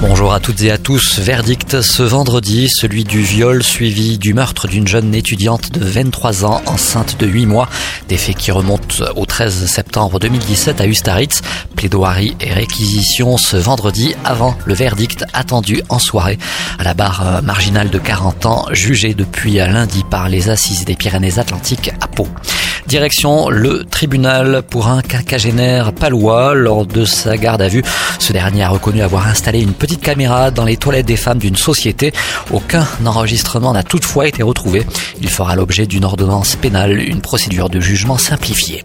Bonjour à toutes et à tous. Verdict ce vendredi, celui du viol suivi du meurtre d'une jeune étudiante de 23 ans enceinte de 8 mois. Des faits qui remontent au 13 septembre 2017 à Ustaritz. Plaidoirie et réquisition ce vendredi avant le verdict attendu en soirée à la barre marginale de 40 ans jugée depuis lundi par les assises des Pyrénées-Atlantiques à Pau. Direction le tribunal pour un quinquagénaire palois lors de sa garde à vue. Ce dernier a reconnu avoir installé une petite caméra dans les toilettes des femmes d'une société. Aucun enregistrement n'a toutefois été retrouvé. Il fera l'objet d'une ordonnance pénale, une procédure de jugement simplifiée.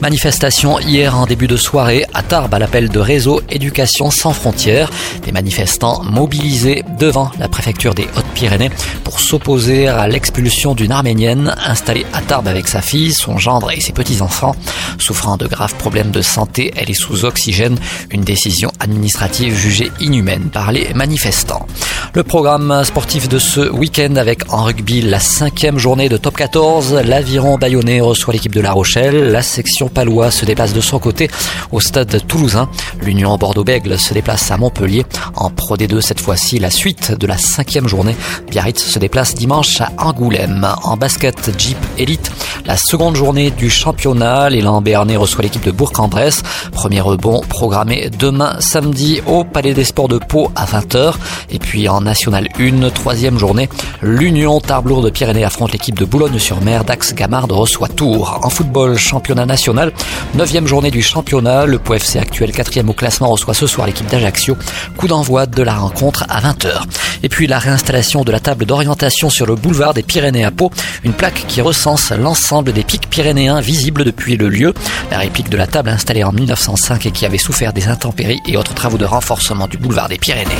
Manifestation hier en début de soirée à Tarbes à l'appel de réseau Éducation sans frontières. Des manifestants mobilisés devant la préfecture des Hautes-Pyrénées pour s'opposer à l'expulsion d'une Arménienne installée à Tarbes avec sa fille, son gendre et ses petits-enfants. Souffrant de graves problèmes de santé, elle est sous oxygène. Une décision administrative jugée inhumaine par les manifestants. Le programme sportif de ce week-end avec en rugby la cinquième journée de top 14. L'aviron bayonnais reçoit l'équipe de La Rochelle. La section palois se déplace de son côté au stade toulousain. L'Union Bordeaux-Bègle se déplace à Montpellier. En Pro D2 cette fois-ci, la suite de la cinquième journée. Biarritz se déplace dimanche à Angoulême. En basket Jeep Elite, la seconde journée du championnat. L'élan béarnais reçoit l'équipe de Bourg-en-Bresse. Premier rebond programmé demain samedi au Palais des Sports de Pau à 20h. Et puis en National 1, troisième journée, l'Union Tarblour de Pyrénées affronte l'équipe de Boulogne-sur-Mer. Dax Gamard reçoit Tours. En football, championnat national, neuvième journée du championnat. Le Pau FC actuel quatrième au classement reçoit ce soir l'équipe d'Ajaccio. Coup d'envoi de la rencontre à 20h. Et puis la réinstallation de la table d'orientation sur le boulevard des Pyrénées à Pau. Une plaque qui recense l'ensemble des pics pyrénéens visibles depuis le lieu. La réplique de la table installée en 1905 et qui avait souffert des intempéries et autres travaux de renforcement du boulevard des Pyrénées.